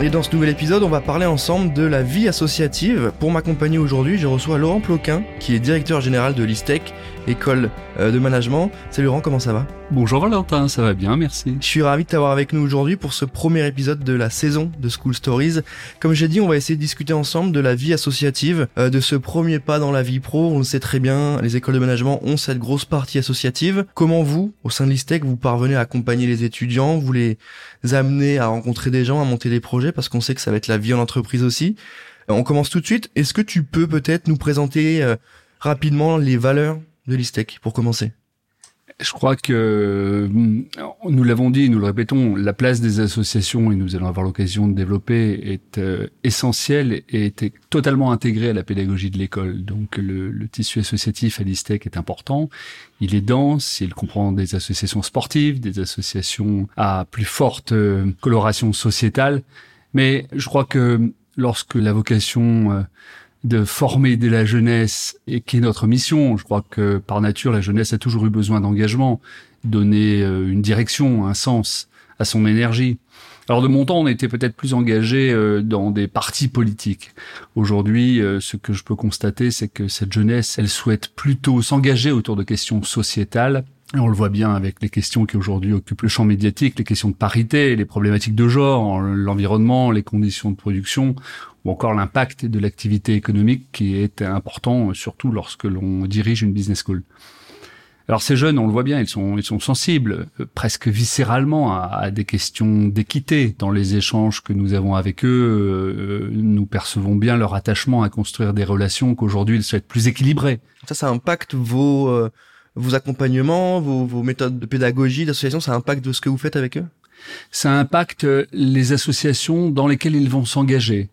Et dans ce nouvel épisode, on va parler ensemble de la vie associative. Pour m'accompagner aujourd'hui, je reçois Laurent Ploquin, qui est directeur général de l'ISTEC, école euh, de management. Salut Laurent, comment ça va? Bonjour Valentin, ça va bien, merci. Je suis ravi de t'avoir avec nous aujourd'hui pour ce premier épisode de la saison de School Stories. Comme j'ai dit, on va essayer de discuter ensemble de la vie associative, euh, de ce premier pas dans la vie pro. On le sait très bien, les écoles de management ont cette grosse partie associative. Comment vous, au sein de l'ISTEC, vous parvenez à accompagner les étudiants, vous les amenez à rencontrer des gens, à monter des projets, parce qu'on sait que ça va être la vie en entreprise aussi. Euh, on commence tout de suite. Est-ce que tu peux peut-être nous présenter rapidement les valeurs de l'ISTEC pour commencer? Je crois que nous l'avons dit, nous le répétons, la place des associations, et nous allons avoir l'occasion de développer, est euh, essentielle et est totalement intégrée à la pédagogie de l'école. Donc le, le, tissu associatif à l'ISTEC est important. Il est dense, il comprend des associations sportives, des associations à plus forte euh, coloration sociétale. Mais je crois que lorsque la vocation euh, de former de la jeunesse et qui est notre mission. Je crois que par nature, la jeunesse a toujours eu besoin d'engagement, donner euh, une direction, un sens à son énergie. Alors de mon temps, on était peut-être plus engagé euh, dans des partis politiques. Aujourd'hui, euh, ce que je peux constater, c'est que cette jeunesse, elle souhaite plutôt s'engager autour de questions sociétales on le voit bien avec les questions qui aujourd'hui occupent le champ médiatique, les questions de parité, les problématiques de genre, l'environnement, les conditions de production, ou encore l'impact de l'activité économique qui est important, surtout lorsque l'on dirige une business school. Alors ces jeunes, on le voit bien, ils sont, ils sont sensibles, euh, presque viscéralement, à, des questions d'équité. Dans les échanges que nous avons avec eux, euh, nous percevons bien leur attachement à construire des relations qu'aujourd'hui ils souhaitent plus équilibrées. Ça, ça impacte vos euh, vos accompagnements, vos, vos méthodes de pédagogie, d'association, ça impacte ce que vous faites avec eux? Ça impacte les associations dans lesquelles ils vont s'engager.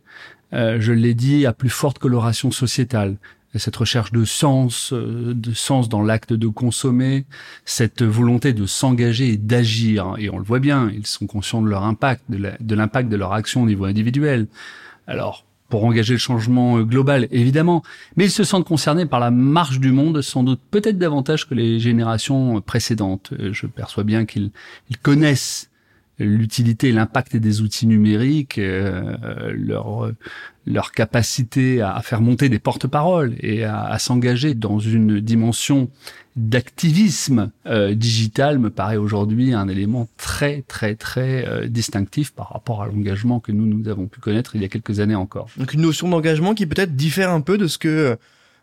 Euh, je l'ai dit, à plus forte coloration sociétale. Cette recherche de sens, euh, de sens dans l'acte de consommer, cette volonté de s'engager et d'agir. Et on le voit bien, ils sont conscients de leur impact, de l'impact de, de leur action au niveau individuel. Alors, pour engager le changement euh, global, évidemment. Mais ils se sentent concernés par la marche du monde, sans doute peut-être davantage que les générations précédentes. Euh, je perçois bien qu'ils connaissent l'utilité et l'impact des outils numériques, euh, leur leur capacité à, faire monter des porte-paroles et à, s'engager dans une dimension d'activisme euh, digital me paraît aujourd'hui un élément très très très euh, distinctif par rapport à l'engagement que nous nous avons pu connaître il y a quelques années encore. Donc une notion d'engagement qui peut-être diffère un peu de ce que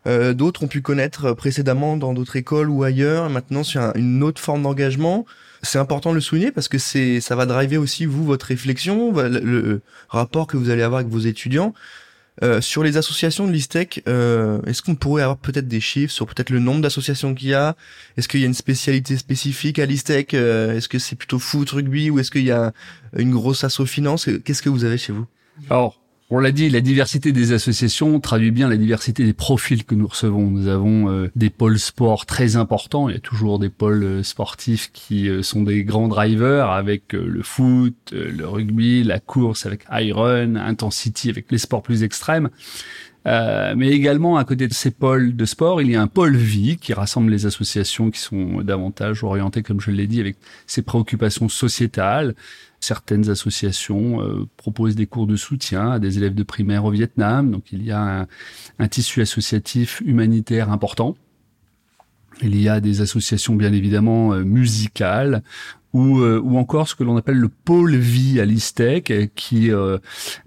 euh, d'autres ont pu connaître précédemment dans d'autres écoles ou ailleurs. Maintenant, sur une autre forme d'engagement, c'est important de le souligner parce que c'est ça va driver aussi vous votre réflexion, le, rapport que vous allez avoir avec vos étudiants. Euh, sur les associations de l'ISTEC, euh, est-ce qu'on pourrait avoir peut-être des chiffres sur peut-être le nombre d'associations qu'il y a? Est-ce qu'il y a une spécialité spécifique à l'ISTEC Est-ce que c'est plutôt foot, rugby ou est-ce qu'il y a une grosse asso finance? Qu'est-ce que vous avez chez vous? Alors, on l'a dit, la diversité des associations traduit bien la diversité des profils que nous recevons. Nous avons euh, des pôles sport très importants. Il y a toujours des pôles euh, sportifs qui euh, sont des grands drivers avec le foot, le rugby, la course avec Iron, Intensity avec les sports plus extrêmes. Euh, mais également, à côté de ces pôles de sport, il y a un pôle vie qui rassemble les associations qui sont davantage orientées, comme je l'ai dit, avec ces préoccupations sociétales. Certaines associations euh, proposent des cours de soutien à des élèves de primaire au Vietnam. Donc il y a un, un tissu associatif humanitaire important. Il y a des associations bien évidemment euh, musicales ou, euh, ou encore ce que l'on appelle le pôle vie à l'ISTEC, euh, qui, euh,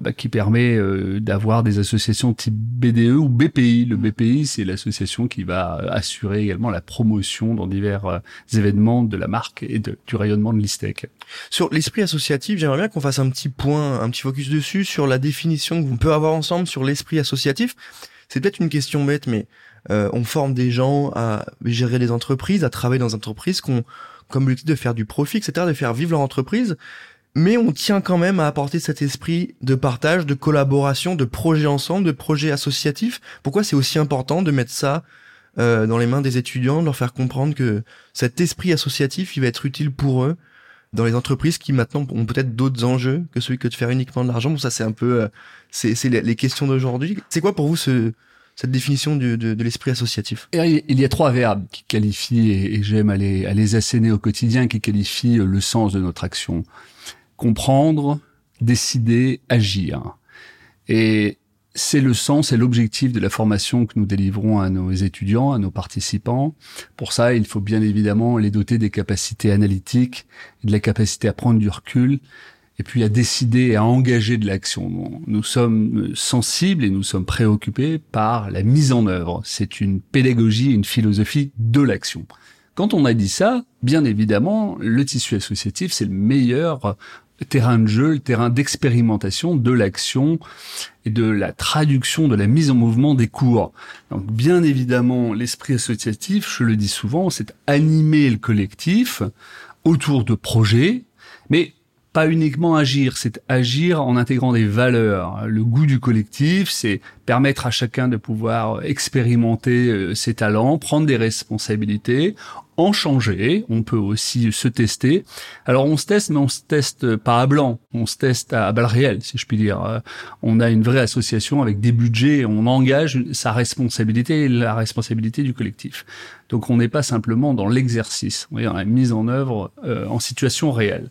bah, qui permet d'avoir des associations type BDE ou BPI. Le BPI, c'est l'association qui va assurer également la promotion dans divers événements de la marque et de, du rayonnement de l'ISTEC. Sur l'esprit associatif, j'aimerais bien qu'on fasse un petit point, un petit focus dessus sur la définition que vous peut avoir ensemble sur l'esprit associatif. C'est peut-être une question bête, mais on forme des gens à gérer des entreprises, à travailler dans des entreprises qu'on comme objectif de faire du profit, etc., de faire vivre leur entreprise, mais on tient quand même à apporter cet esprit de partage, de collaboration, de projet ensemble, de projet associatif. Pourquoi c'est aussi important de mettre ça euh, dans les mains des étudiants, de leur faire comprendre que cet esprit associatif, il va être utile pour eux dans les entreprises qui maintenant ont peut-être d'autres enjeux que celui que de faire uniquement de l'argent. Bon, ça c'est un peu, euh, c'est c'est les, questions d'aujourd'hui. C'est quoi pour vous ce cette définition du- de, de l'esprit associatif? Il y a trois verbes qui qualifient, et j'aime à les, à les asséner au quotidien, qui qualifient le sens de notre action. Comprendre, décider, agir. Et c'est le sens et l'objectif de la formation que nous délivrons à nos étudiants, à nos participants. Pour ça, il faut bien évidemment les doter des capacités analytiques, de la capacité à prendre du recul, et puis à décider et à engager de l'action. Nous sommes sensibles et nous sommes préoccupés par la mise en œuvre. C'est une pédagogie, une philosophie de l'action. Quand on a dit ça, bien évidemment, le tissu associatif, c'est le meilleur terrain de jeu, le terrain d'expérimentation de l'action et de la traduction, de la mise en mouvement des cours. Donc, bien évidemment, l'esprit associatif, je le dis souvent, c'est animer le collectif autour de projets, mais pas uniquement agir, c'est agir en intégrant des valeurs. Le goût du collectif, c'est permettre à chacun de pouvoir expérimenter euh, ses talents, prendre des responsabilités, en changer. On peut aussi se tester. Alors on se teste, mais on se teste pas à blanc, on se teste à balles réelles, si je puis dire. Euh, On a une vraie association avec des budgets, on engage sa responsabilité et la responsabilité du collectif. Donc on n'est pas simplement dans l'exercice, on est dans la mise en œuvre euh, en situation réelle.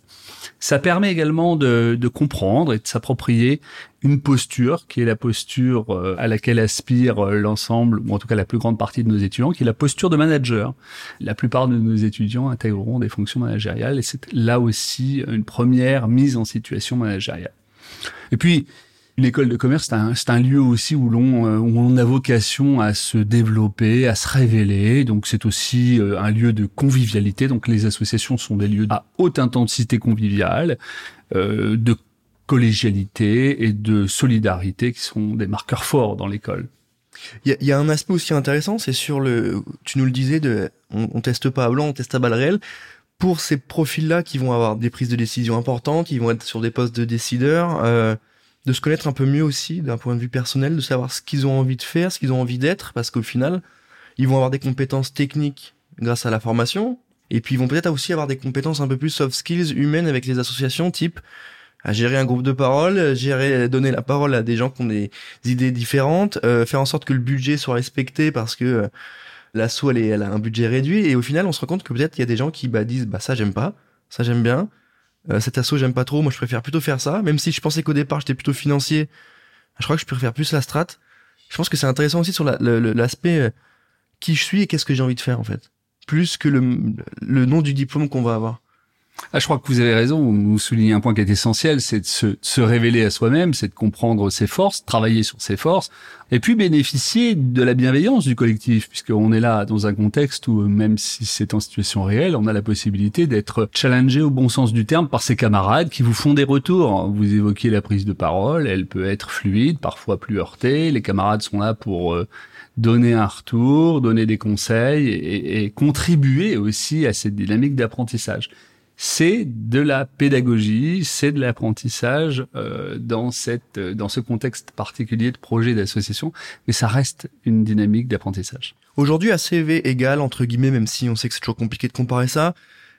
Ça permet également de, de comprendre et de s'approprier une posture qui est la posture euh, à laquelle aspire euh, l'ensemble, ou en tout cas la plus grande partie de nos étudiants, qui est la posture de manager. La plupart de nos étudiants intégreront des fonctions managériales et c'est là aussi une première mise en situation managériale. Et puis, une école de commerce, c'est un, un lieu aussi où l'on euh, on a vocation à se développer, à se révéler. Donc c'est aussi un lieu de convivialité. Donc les associations sont des lieux à haute intensité conviviale, euh, de collégialité et de solidarité qui sont des marqueurs forts dans l'école. Il y a, un aspect aussi intéressant, c'est sur le, tu nous le disais, de, on, on teste pas à blanc, on teste à balles réelles. Pour ces profils-là qui vont avoir des prises de décision importantes, qui vont être sur des postes de décideurs, euh, de se connaître un peu mieux aussi d'un point de vue personnel, de savoir ce qu'ils ont envie de faire, ce qu'ils ont envie d'être, parce qu'au final, ils vont avoir des compétences techniques grâce à la formation, et puis ils vont peut-être aussi avoir des compétences un peu plus soft skills humaines avec les associations, type à gérer un groupe de parole, gérer, donner la parole à des gens qui ont des idées différentes, euh, faire en sorte que le budget soit respecté parce que euh, l'asso elle, elle a un budget réduit et au final on se rend compte que peut-être il y a des gens qui bah, disent bah ça j'aime pas, ça j'aime bien, euh, cet asso j'aime pas trop, moi je préfère plutôt faire ça, même si je pensais qu'au départ j'étais plutôt financier, je crois que je préfère plus la strat. Je pense que c'est intéressant aussi sur la- l'aspect euh, qui je suis et qu'est-ce que j'ai envie de faire en fait, plus que le, le nom du diplôme qu'on va avoir. Ah, je crois que vous avez raison. Vous soulignez un point qui est essentiel, c'est de se, se révéler à soi-même, c'est de comprendre ses forces, travailler sur ses forces, et puis bénéficier de la bienveillance du collectif, puisqu'on est là dans un contexte où, même si c'est en situation réelle, on a la possibilité d'être challengé au bon sens du terme par ses camarades qui vous font des retours. Vous évoquiez la prise de parole, elle peut être fluide, parfois plus heurtée. Les camarades sont là pour euh, donner un retour, donner des conseils et, et contribuer aussi à cette dynamique d'apprentissage c'est de la pédagogie, c'est de l'apprentissage euh, dans cette euh, dans ce contexte particulier de projet d'association, mais ça reste une dynamique d'apprentissage. Aujourd'hui, à CV égal, entre guillemets, même si on sait que c'est toujours compliqué de comparer ça,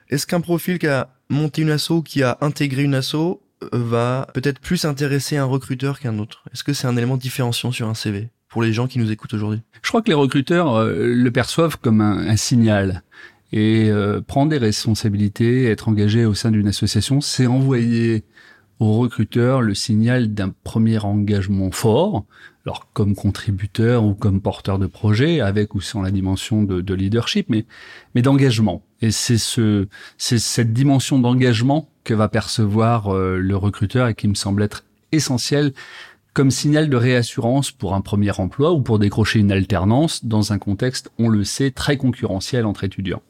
est-ce qu'un profil qui a monté une asso, qui a intégré une asso, euh, va peut-être plus intéresser un recruteur qu'un autre? Est-ce que c'est un élément différenciant sur un CV pour les gens qui nous écoutent aujourd'hui? Je crois que les recruteurs euh, le perçoivent comme un, un signal. Et euh, prendre des responsabilités, être engagé au sein d'une association, c'est envoyer aux recruteurs le signal d'un premier engagement fort, alors comme contributeur ou comme porteur de projet, avec ou sans la dimension de, de leadership, mais, mais d'engagement. Et c'est ce, c'est cette dimension d'engagement que va percevoir euh, le recruteur et qui me semble être essentiel comme signal de réassurance pour un premier emploi ou pour décrocher une alternance dans un contexte, on le sait, très concurrentiel entre étudiants.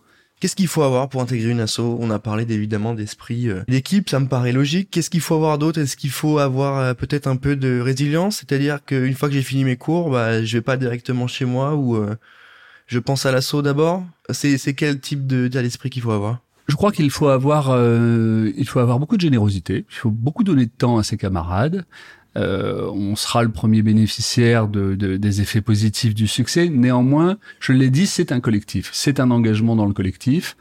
Qu'est-ce qu'il faut avoir pour intégrer une asso? On a parlé évidemment d'esprit euh, d'équipe, ça me paraît logique. Qu'est-ce qu'il faut avoir d'autre? Est-ce qu'il faut avoir euh, peut-être un peu de résilience? C'est-à-dire qu'une fois que j'ai fini mes cours, bah, je vais pas directement chez moi ou euh, je pense à l'asso d'abord? C'est c'est quel type de d'esprit qu'il faut avoir? Je crois qu'il faut avoir, euh, il faut avoir beaucoup de générosité. Il faut beaucoup donner de temps à ses camarades. Euh, on sera le premier bénéficiaire de, de, des effets positifs du succès. Néanmoins, je l'ai dit, c'est un collectif, c'est un engagement dans le collectif.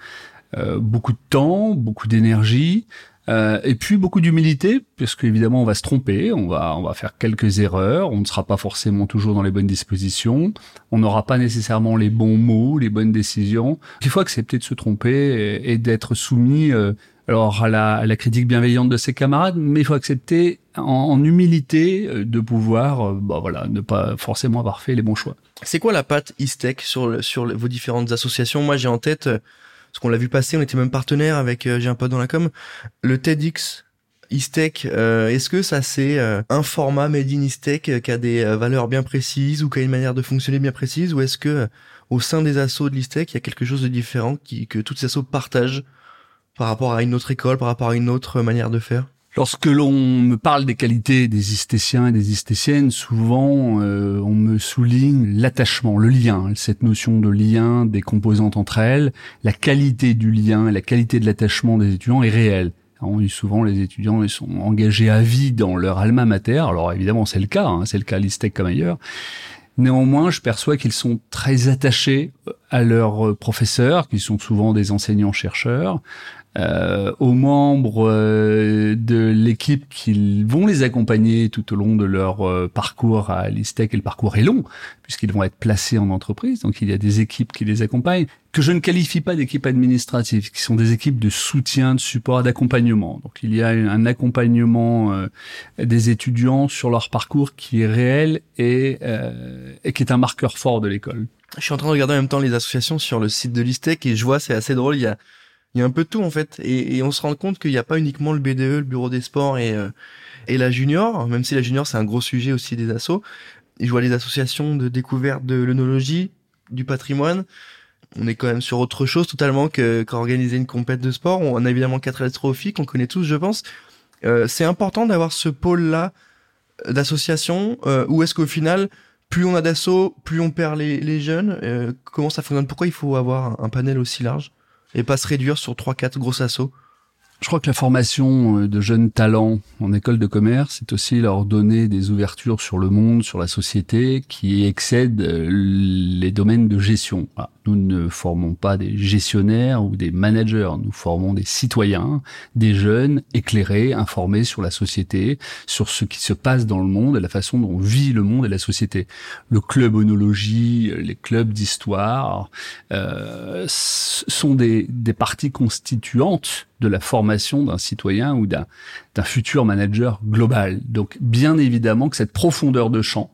Euh, beaucoup de temps, beaucoup d'énergie, euh, et puis beaucoup d'humilité, puisque évidemment on va se tromper, on va on va faire quelques erreurs, on ne sera pas forcément toujours dans les bonnes dispositions, on n'aura pas nécessairement les bons mots, les bonnes décisions. Il faut accepter de se tromper et, d'être soumis euh, alors à la, à la, critique bienveillante de ses camarades, mais il faut accepter en, humilité euh, de pouvoir, bah voilà, ne pas forcément avoir fait les bons choix. C'est quoi la patte Istec sur sur vos différentes associations? Moi j'ai en tête parce qu'on l'a vu passer, on était même partenaire avec euh, J'ai un pote dans la com, le TEDx Istech, euh, est-ce que ça c'est euh, un format made in Istech qui a des valeurs bien précises ou qui a une manière de fonctionner bien précise ou est-ce que au sein des assos de l'Istech, il y a quelque chose de différent qui, que toutes ces assos partagent par rapport à une autre école, par rapport à une autre manière de faire? Lorsque l'on me parle des qualités des istéciens et des istéciennes, souvent euh, on me souligne l'attachement, le lien, cette notion de lien des composantes entre elles. La qualité du lien, la qualité de l'attachement des étudiants est réelle. On dit souvent les étudiants ils sont engagés à vie dans leur alma mater. Alors évidemment c'est le cas, hein, c'est le cas à l'Istec comme ailleurs. Néanmoins, je perçois qu'ils sont très attachés à leurs professeurs, qui sont souvent des enseignants-chercheurs, euh, aux membres euh, de l'équipe qui vont les accompagner tout au long de leur euh, parcours à l'ISTEC. Et le parcours est long, puisqu'ils vont être placés en entreprise. Donc il y a des équipes qui les accompagnent, que je ne qualifie pas d'équipes administratives, qui sont des équipes de soutien, de support, d'accompagnement. Donc il y a un accompagnement euh, des étudiants sur leur parcours qui est réel et, et qui est un marqueur fort de l'école. Je suis en train de regarder en même temps les associations sur le site de l'ISTEC et je vois, c'est assez drôle, il y a il y a un peu de tout en fait. Et, on se rend compte qu'il n'y a pas uniquement le BDE le bureau des sports et euh, et la junior même si la junior c'est un gros sujet aussi des assos. Je vois les associations de découverte de l'œnologie du patrimoine. On est quand même sur autre chose totalement que qu'organiser une compète de sport. On a évidemment quatre astrophiques qu'on connaît tous je pense. Euh, c'est important d'avoir ce pôle là d'association euh, ou est-ce qu'au final plus on a d'assauts plus on perd les, les jeunes euh, comment ça fonctionne? Pourquoi il faut avoir un panel aussi large? Et pas se réduire sur trois quatre gros assauts je crois que la formation euh, de jeunes talents en école de commerce, c'est aussi leur donner des ouvertures sur le monde, sur la société, qui excèdent euh, les domaines de gestion. Ah, nous ne formons pas des gestionnaires ou des managers, nous formons des citoyens, des jeunes éclairés, informés sur la société, sur ce qui se passe dans le monde et la façon dont vit le monde et la société. Le club onologie, les clubs d'histoire euh, sont des, des parties constituantes de la formation d'un citoyen ou d'un futur manager global. Donc bien évidemment que cette profondeur de champ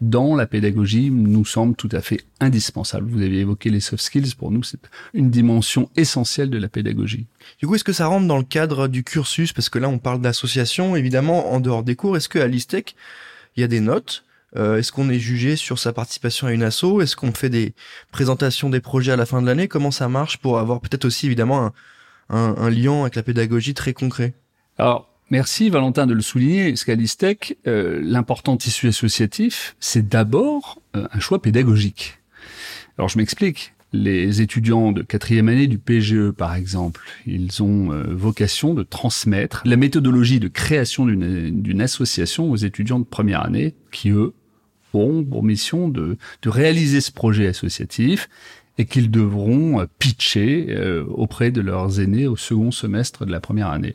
dans la pédagogie nous semble tout à fait indispensable. Vous avez évoqué les soft skills, pour nous c'est une dimension essentielle de la pédagogie. Du coup, est-ce que ça rentre dans le cadre du cursus? Parce que là on parle d'association, évidemment en dehors des cours, est-ce qu'à l'ISTEC il y a des notes? Euh, Est-ce qu'on est jugé sur sa participation à une asso? Est-ce qu'on fait des présentations des projets à la fin de l'année? Comment ça marche pour avoir peut-être aussi évidemment un, un, un lien avec la pédagogie très concret. Alors, merci Valentin de le souligner. Scalistec, euh, l'important tissu associatif, c'est d'abord euh, un choix pédagogique. Alors, je m'explique. Les étudiants de quatrième année du PGE, par exemple, ils ont euh, vocation de transmettre la méthodologie de création d'une association aux étudiants de première année, qui eux ont pour mission de, de réaliser ce projet associatif et qu'ils devront euh, pitcher euh, auprès de leurs aînés au second semestre de la première année.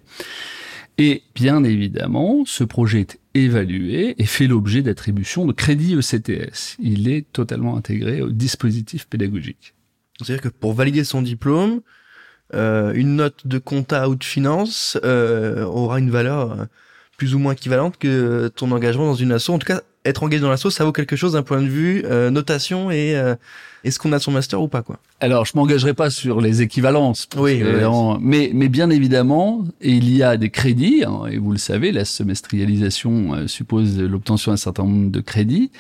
Et bien évidemment, ce projet est évalué et fait l'objet d'attribution de crédit ECTS. Il est totalement intégré au dispositif pédagogique. C'est-à-dire que pour valider son diplôme, euh, une note de compta ou de finance euh, aura une valeur plus ou moins équivalente que ton engagement dans une asso. En tout cas, être engagé dans l'asso, ça vaut quelque chose d'un point de vue euh, notation et euh, est-ce qu'on a son master ou pas quoi Alors, je m'engagerai pas sur les équivalences. Oui, mais mais bien évidemment, il y a des crédits hein, et vous le savez, la semestrialisation euh, suppose l'obtention d'un certain nombre de crédits.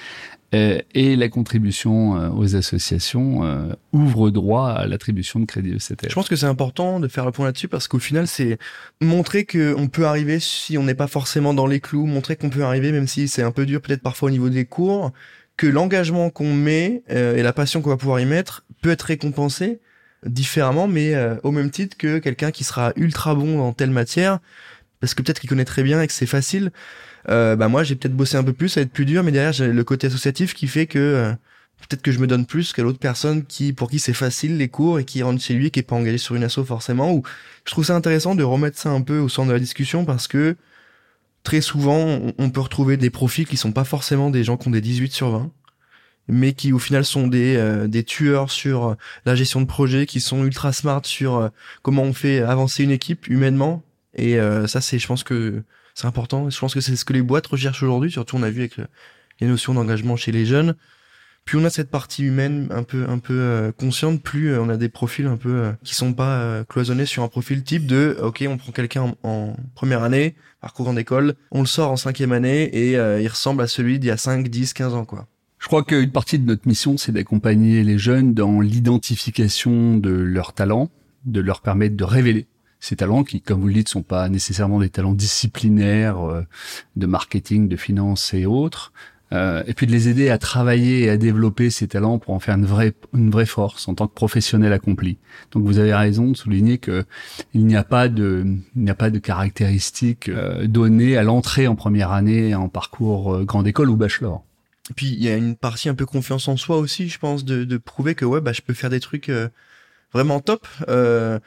Euh, et la contribution euh, aux associations euh, ouvre droit à l'attribution de crédit ECTS. Je pense que c'est important de faire le point là-dessus parce qu'au final, c'est montrer qu'on peut arriver si on n'est pas forcément dans les clous, montrer qu'on peut arriver même si c'est un peu dur peut-être parfois au niveau des cours, que l'engagement qu'on met et la passion qu'on va pouvoir y mettre peut être récompensé différemment, mais au même titre que quelqu'un qui sera ultra bon dans telle matière parce que peut-être qu'il connaît très bien et que c'est facile. Euh, bah moi, j'ai peut-être bossé un peu plus, ça va être plus dur, mais derrière, j'ai le côté associatif qui fait que euh, peut-être que je me donne plus qu'à l'autre personne qui, pour qui c'est facile les cours et qui rentre chez lui qui est pas engagé sur une asso forcément. Ou je trouve ça intéressant de remettre ça un peu au centre de la discussion parce que très souvent, on peut retrouver des profils qui sont pas forcément des gens qui ont des 18 sur 20 mais qui au final sont des, euh, des tueurs sur la gestion de projet, qui sont ultra smart sur euh, comment on fait avancer une équipe humainement. Et euh, ça, c'est, je pense que c'est important. Je pense que c'est ce que les boîtes recherchent aujourd'hui. Surtout, on a vu avec les notions d'engagement chez les jeunes. Plus on a cette partie humaine un peu un peu consciente, plus on a des profils un peu qui sont pas cloisonnés sur un profil type de ok, on prend quelqu'un en, première année, parcours en école, on le sort en cinquième année et il ressemble à celui d'il y a 5, 10, 15 ans quoi. Je crois qu'une partie de notre mission, c'est d'accompagner les jeunes dans l'identification de leurs talents, de leur permettre de révéler ces talents qui, comme vous le dites, sont pas nécessairement des talents disciplinaires euh, de marketing, de finance et autres, euh, et puis de les aider à travailler et à développer ces talents pour en faire une vraie une vraie force en tant que professionnel accompli. Donc vous avez raison de souligner que il n'y a pas de il n'y a pas de caractéristiques euh, données à l'entrée en première année en parcours grande école ou bachelor. Et puis il y a une partie un peu confiance en soi aussi, je pense, de, de prouver que ouais, bah je peux faire des trucs euh, vraiment top. Euh,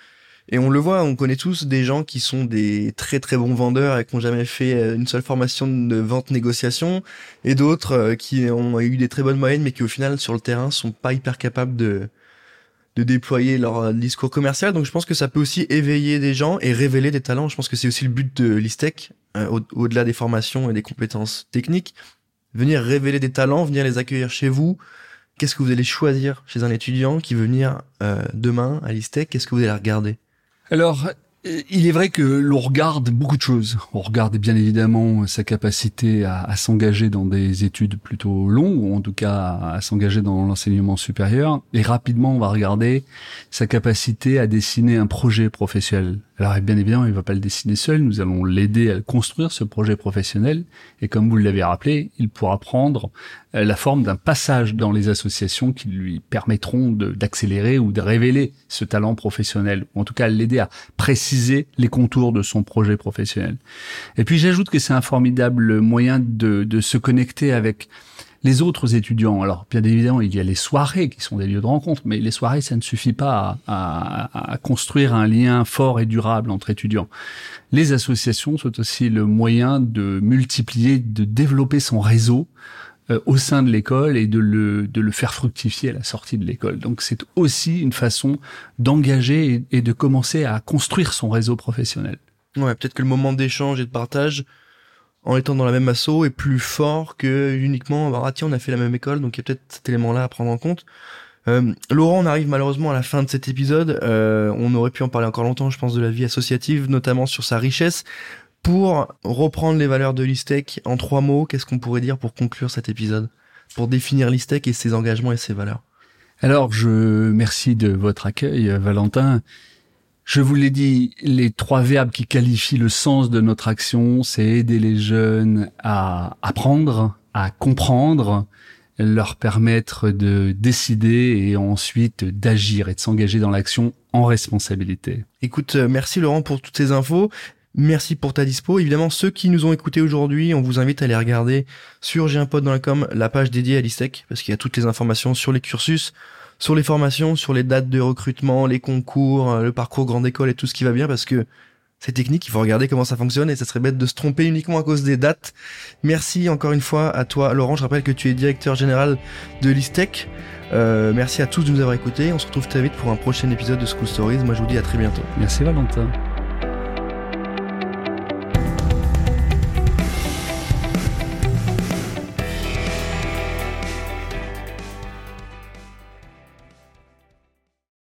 et on le voit, on connaît tous des gens qui sont des très très bons vendeurs et qui n'ont jamais fait euh, une seule formation de vente négociation, et d'autres qui ont eu des très bonnes moyennes, mais qui au final sur le terrain sont pas hyper capables de de déployer leur discours commercial. Donc je pense que ça peut aussi éveiller des gens et révéler des talents. Je pense que c'est aussi le but de l'ISTEC, au-delà des formations et des compétences techniques, venir révéler des talents, venir les accueillir chez vous. Qu'est-ce que vous allez choisir chez un étudiant qui veut venir euh, demain à l'ISTEC Qu'est-ce que vous allez regarder? Alors, il est vrai que l'on regarde beaucoup de choses. On regarde bien évidemment sa capacité à, à s'engager dans des études plutôt longues, ou en tout cas à, s'engager dans l'enseignement supérieur. Et rapidement, on va regarder sa capacité à dessiner un projet professionnel. Alors bien évidemment, il va pas le dessiner seul. Nous allons l'aider à construire ce projet professionnel. Et comme vous l'avez rappelé, il pourra prendre euh, la forme d'un passage dans les associations qui lui permettront d'accélérer ou de révéler ce talent professionnel, ou en tout cas l'aider à préciser les contours de son projet professionnel. Et puis j'ajoute que c'est un formidable moyen de, de se connecter avec les autres étudiants, alors bien évidemment, il y a les soirées qui sont des lieux de rencontre, mais les soirées, ça ne suffit pas à, construire un lien fort et durable entre étudiants. Les associations sont aussi le moyen de multiplier, de développer son réseau euh, au sein de l'école et de le, de le faire fructifier à la sortie de l'école. Donc c'est aussi une façon d'engager et, et de commencer à construire son réseau professionnel. Ouais, peut-être que le moment d'échange et de partage en étant dans la même asso est plus fort que uniquement bah, ah tiens on a fait la même école donc il y a peut-être cet élément là à prendre en compte. Euh, Laurent on arrive malheureusement à la fin de cet épisode. Euh, on aurait pu en parler encore longtemps je pense de la vie associative notamment sur sa richesse. Pour reprendre les valeurs de l'ISTEC en trois mots qu'est-ce qu'on pourrait dire pour conclure cet épisode? Pour définir l'ISTEC et ses engagements et ses valeurs? Alors je merci de votre accueil Valentin je vous l'ai dit, les trois verbes qui qualifient le sens de notre action, c'est aider les jeunes à apprendre, à comprendre, leur permettre de décider et ensuite d'agir et de s'engager dans l'action en responsabilité. Écoute, euh, merci Laurent pour toutes ces infos. Merci pour ta dispo. Évidemment, ceux qui nous ont écoutés aujourd'hui, on vous invite à aller regarder sur J'ai dans la la page dédiée à l'ISTEC parce qu'il y a toutes les informations sur les cursus, sur les formations, sur les dates de recrutement, les concours, euh, le parcours grande école et tout ce qui va bien parce que c'est technique, il faut regarder comment ça fonctionne et ça serait bête de se tromper uniquement à cause des dates. Merci encore une fois à toi Laurent, je rappelle que tu es directeur général de l'ISTEC. Euh, merci à tous de nous avoir écoutés, on se retrouve très vite pour un prochain épisode de School Stories. Moi je vous dis à très bientôt. Merci Valentin.